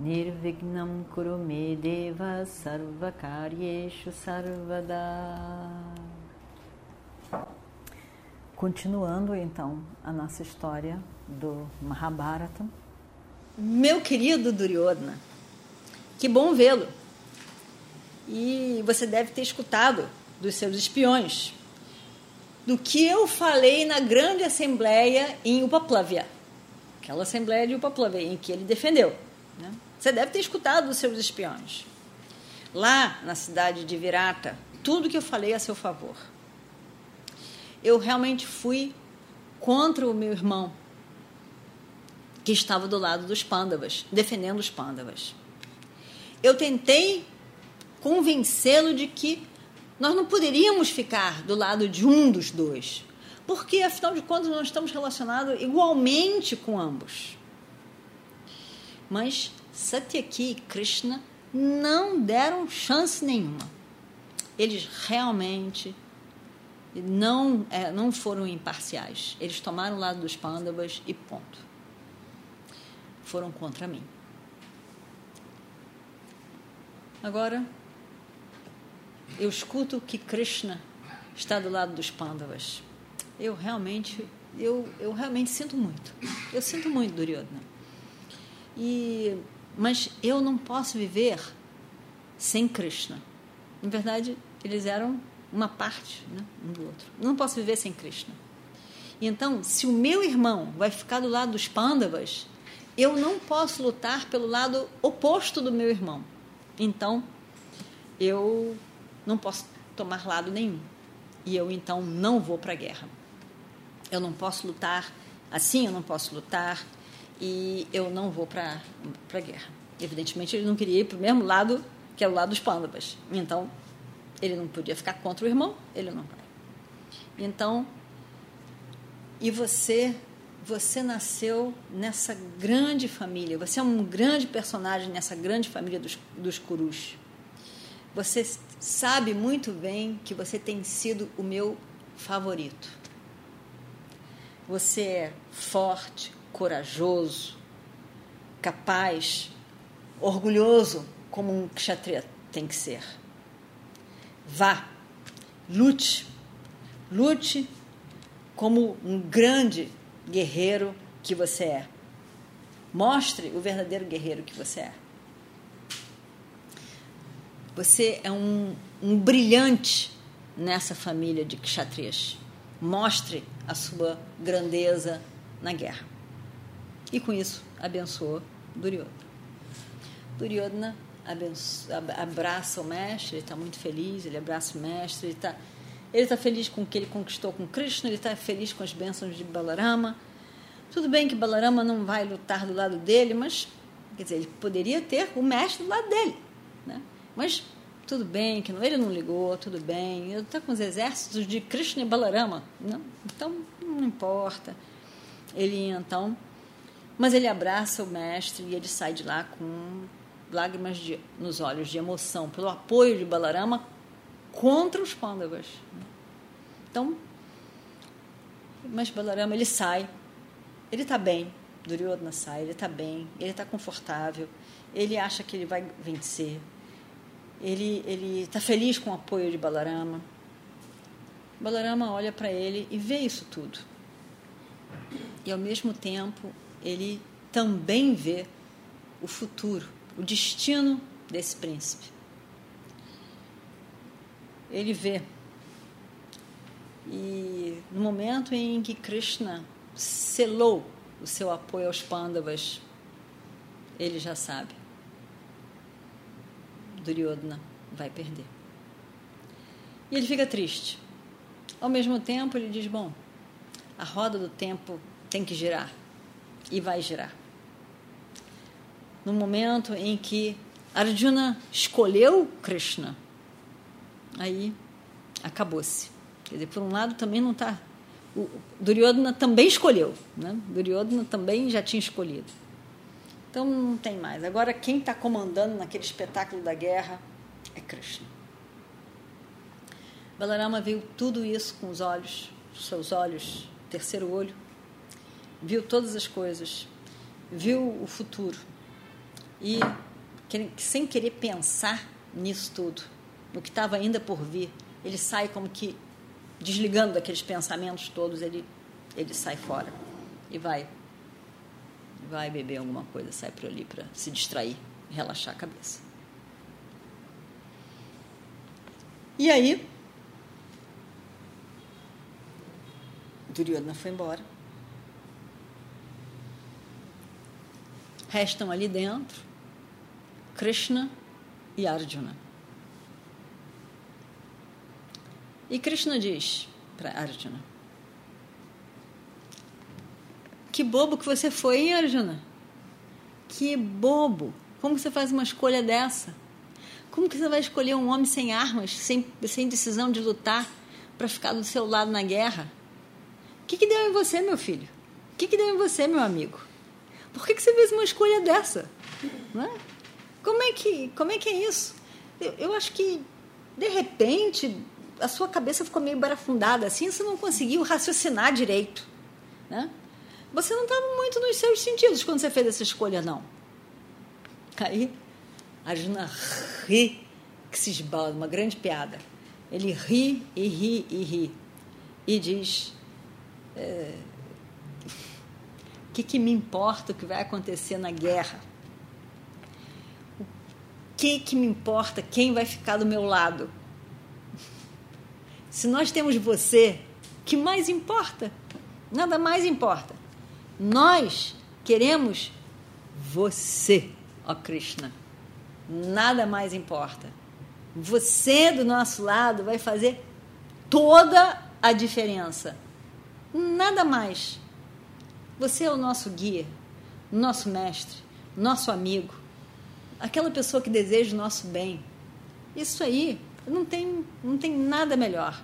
Nirvignam Kurume Deva Sarvakaryeshu Sarvada. Continuando então a nossa história do Mahabharata. Meu querido Duryodhana, que bom vê-lo. E você deve ter escutado dos seus espiões do que eu falei na grande assembleia em Upaplavya, aquela assembleia de Upaplavya em que ele defendeu. Né? Você deve ter escutado dos seus espiões. Lá na cidade de Virata, tudo que eu falei a seu favor. Eu realmente fui contra o meu irmão, que estava do lado dos pândavas, defendendo os pândavas. Eu tentei convencê-lo de que nós não poderíamos ficar do lado de um dos dois, porque afinal de contas nós estamos relacionados igualmente com ambos. Mas Satyaki e Krishna não deram chance nenhuma. Eles realmente não, é, não foram imparciais. Eles tomaram o lado dos Pandavas e ponto. Foram contra mim. Agora, eu escuto que Krishna está do lado dos Pandavas. Eu realmente, eu, eu realmente sinto muito. Eu sinto muito, Duryodhana. E mas eu não posso viver sem Krishna. Na verdade, eles eram uma parte né, um do outro. Não posso viver sem Krishna. E então, se o meu irmão vai ficar do lado dos Pandavas, eu não posso lutar pelo lado oposto do meu irmão. Então, eu não posso tomar lado nenhum. E eu então não vou para a guerra. Eu não posso lutar assim, eu não posso lutar e eu não vou para a guerra. Evidentemente, ele não queria ir para o mesmo lado que é o lado dos pândabas. Então, ele não podia ficar contra o irmão, ele não vai. Então, e você, você nasceu nessa grande família, você é um grande personagem nessa grande família dos, dos Kurus. Você sabe muito bem que você tem sido o meu favorito. Você é forte, corajoso, capaz, orgulhoso, como um kshatriya tem que ser. Vá, lute, lute como um grande guerreiro que você é. Mostre o verdadeiro guerreiro que você é. Você é um, um brilhante nessa família de kshatriyas. Mostre a sua grandeza na guerra. E com isso abençoou Duryodhana. Duryodhana abraça o mestre, ele está muito feliz, ele abraça o mestre, ele está ele tá feliz com o que ele conquistou com Krishna, ele está feliz com as bênçãos de Balarama. Tudo bem que Balarama não vai lutar do lado dele, mas quer dizer, ele poderia ter o mestre do lado dele, né? Mas tudo bem, que ele não ligou, tudo bem. Ele está com os exércitos de Krishna e Balarama, não? então não importa. Ele então mas ele abraça o mestre e ele sai de lá com lágrimas de, nos olhos de emoção pelo apoio de Balarama contra os Pandavas. Então, mas Balarama ele sai, ele está bem, Duryodhana sai, ele está bem, ele está confortável, ele acha que ele vai vencer, ele ele está feliz com o apoio de Balarama. Balarama olha para ele e vê isso tudo. E ao mesmo tempo ele também vê o futuro, o destino desse príncipe. Ele vê. E no momento em que Krishna selou o seu apoio aos Pandavas, ele já sabe. Duryodhana vai perder. E ele fica triste. Ao mesmo tempo, ele diz: Bom, a roda do tempo tem que girar e vai girar. No momento em que Arjuna escolheu Krishna, aí acabou-se. Quer dizer, por um lado também não está. Duryodhana também escolheu, né? Duryodhana também já tinha escolhido. Então não tem mais. Agora quem está comandando naquele espetáculo da guerra é Krishna. Balarama viu tudo isso com os olhos, seus olhos, terceiro olho, viu todas as coisas, viu o futuro e sem querer pensar nisso tudo, no que estava ainda por vir, ele sai como que desligando daqueles pensamentos todos, ele ele sai fora e vai vai beber alguma coisa, sai para ali para se distrair, relaxar a cabeça. E aí Duryodhana foi embora. Restam ali dentro Krishna e Arjuna. E Krishna diz para Arjuna: Que bobo que você foi, hein, Arjuna? Que bobo! Como você faz uma escolha dessa? Como que você vai escolher um homem sem armas, sem, sem decisão de lutar, para ficar do seu lado na guerra? que, que deu em você, meu filho? O que, que deu em você, meu amigo? Por que, que você fez uma escolha dessa? Não é? Como, é que, como é que é isso? Eu, eu acho que, de repente, a sua cabeça ficou meio barafundada assim, você não conseguiu raciocinar direito. Né? Você não estava muito nos seus sentidos quando você fez essa escolha, não. Aí, a Juna ri, que se esbalda, uma grande piada. Ele ri e ri e ri. E diz: é, o que, que me importa o que vai acontecer na guerra? O que, que me importa quem vai ficar do meu lado? Se nós temos você, que mais importa? Nada mais importa. Nós queremos você, ó Krishna. Nada mais importa. Você do nosso lado vai fazer toda a diferença. Nada mais. Você é o nosso guia, nosso mestre, nosso amigo, aquela pessoa que deseja o nosso bem. Isso aí não tem, não tem nada melhor.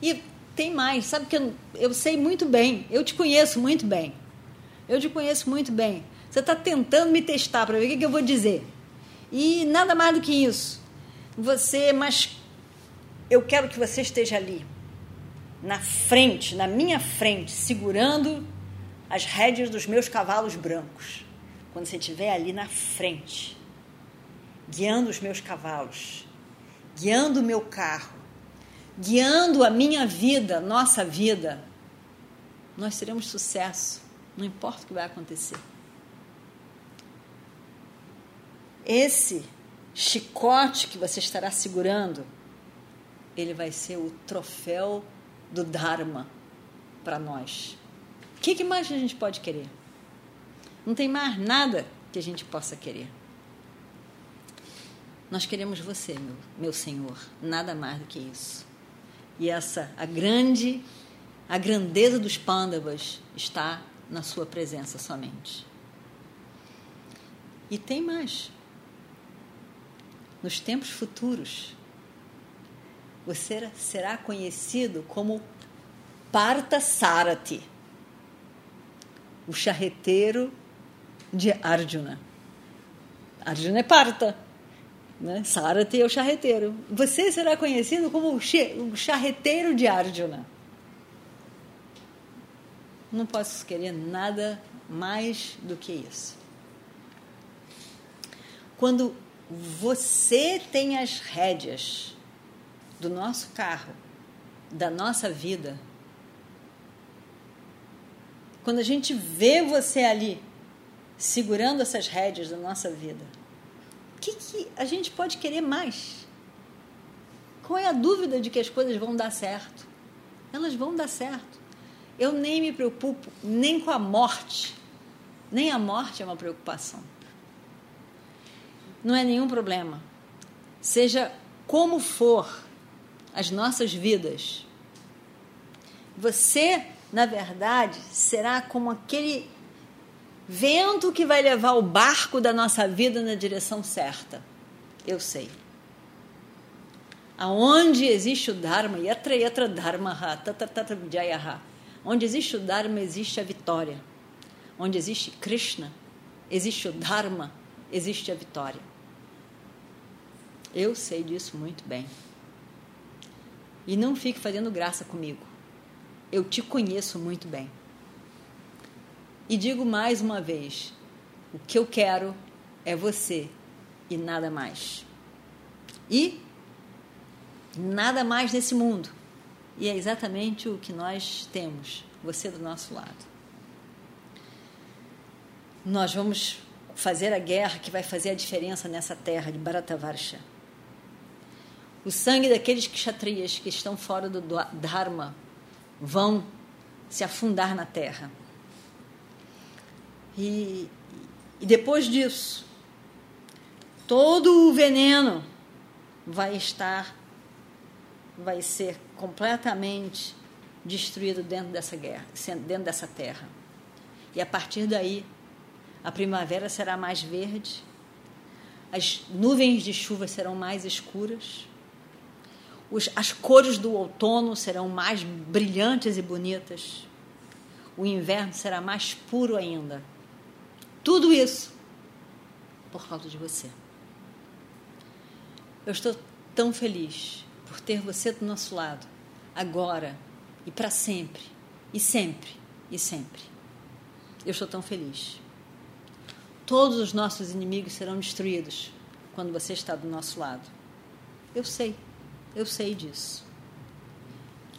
E tem mais, sabe que eu, eu sei muito bem, eu te conheço muito bem. Eu te conheço muito bem. Você está tentando me testar para ver o que, que eu vou dizer. E nada mais do que isso. Você, mas eu quero que você esteja ali na frente, na minha frente, segurando as rédeas dos meus cavalos brancos. Quando você estiver ali na frente, guiando os meus cavalos, guiando o meu carro, guiando a minha vida, nossa vida, nós teremos sucesso, não importa o que vai acontecer. Esse chicote que você estará segurando, ele vai ser o troféu do Dharma para nós. O que, que mais a gente pode querer? Não tem mais nada que a gente possa querer. Nós queremos você, meu, meu Senhor, nada mais do que isso. E essa, a grande, a grandeza dos pândavas está na sua presença somente. E tem mais. Nos tempos futuros, você será conhecido como Parta Sarati, o charreteiro de Arjuna. Arjuna é Parta, né? Sarati é o charreteiro. Você será conhecido como o charreteiro de Arjuna. Não posso querer nada mais do que isso. Quando você tem as rédeas do nosso carro, da nossa vida, quando a gente vê você ali segurando essas rédeas da nossa vida, o que, que a gente pode querer mais? Qual é a dúvida de que as coisas vão dar certo? Elas vão dar certo. Eu nem me preocupo nem com a morte. Nem a morte é uma preocupação. Não é nenhum problema. Seja como for, as nossas vidas. Você, na verdade, será como aquele vento que vai levar o barco da nossa vida na direção certa. Eu sei. Aonde existe o Dharma, yatra yatra dharma tatra vijayaha. Onde existe o Dharma, existe a vitória. Onde existe Krishna, existe o Dharma, existe a vitória. Eu sei disso muito bem. E não fique fazendo graça comigo. Eu te conheço muito bem. E digo mais uma vez: o que eu quero é você e nada mais. E nada mais nesse mundo. E é exatamente o que nós temos, você do nosso lado. Nós vamos fazer a guerra que vai fazer a diferença nessa terra de Bharatavarsha. O sangue daqueles kshatriyas que estão fora do Dharma vão se afundar na terra. E, e depois disso, todo o veneno vai estar, vai ser completamente destruído dentro dessa guerra, dentro dessa terra. E a partir daí, a primavera será mais verde, as nuvens de chuva serão mais escuras, os, as cores do outono serão mais brilhantes e bonitas, o inverno será mais puro ainda. Tudo isso por causa de você. Eu estou tão feliz por ter você do nosso lado, agora e para sempre, e sempre, e sempre. Eu estou tão feliz. Todos os nossos inimigos serão destruídos quando você está do nosso lado. Eu sei, eu sei disso.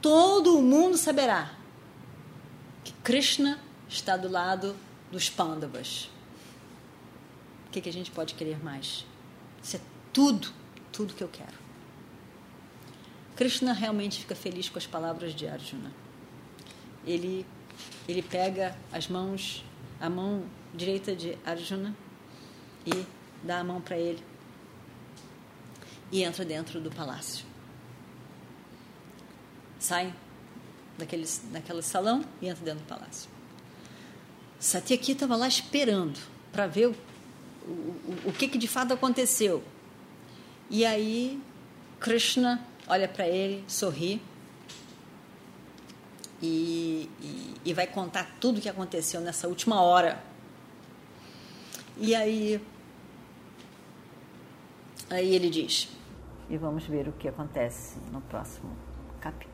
Todo mundo saberá que Krishna está do lado dos Pandavas. O que, que a gente pode querer mais? Isso é tudo, tudo que eu quero. Krishna realmente fica feliz com as palavras de Arjuna. Ele, ele pega as mãos, a mão direita de Arjuna e dá a mão para ele e entra dentro do palácio. Sai daquele, daquele salão e entra dentro do palácio. Satyaki estava lá esperando para ver o, o, o que, que de fato aconteceu. E aí Krishna olha para ele, sorri e, e, e, vai contar tudo o que aconteceu nessa última hora. E aí, aí ele diz. E vamos ver o que acontece no próximo capítulo.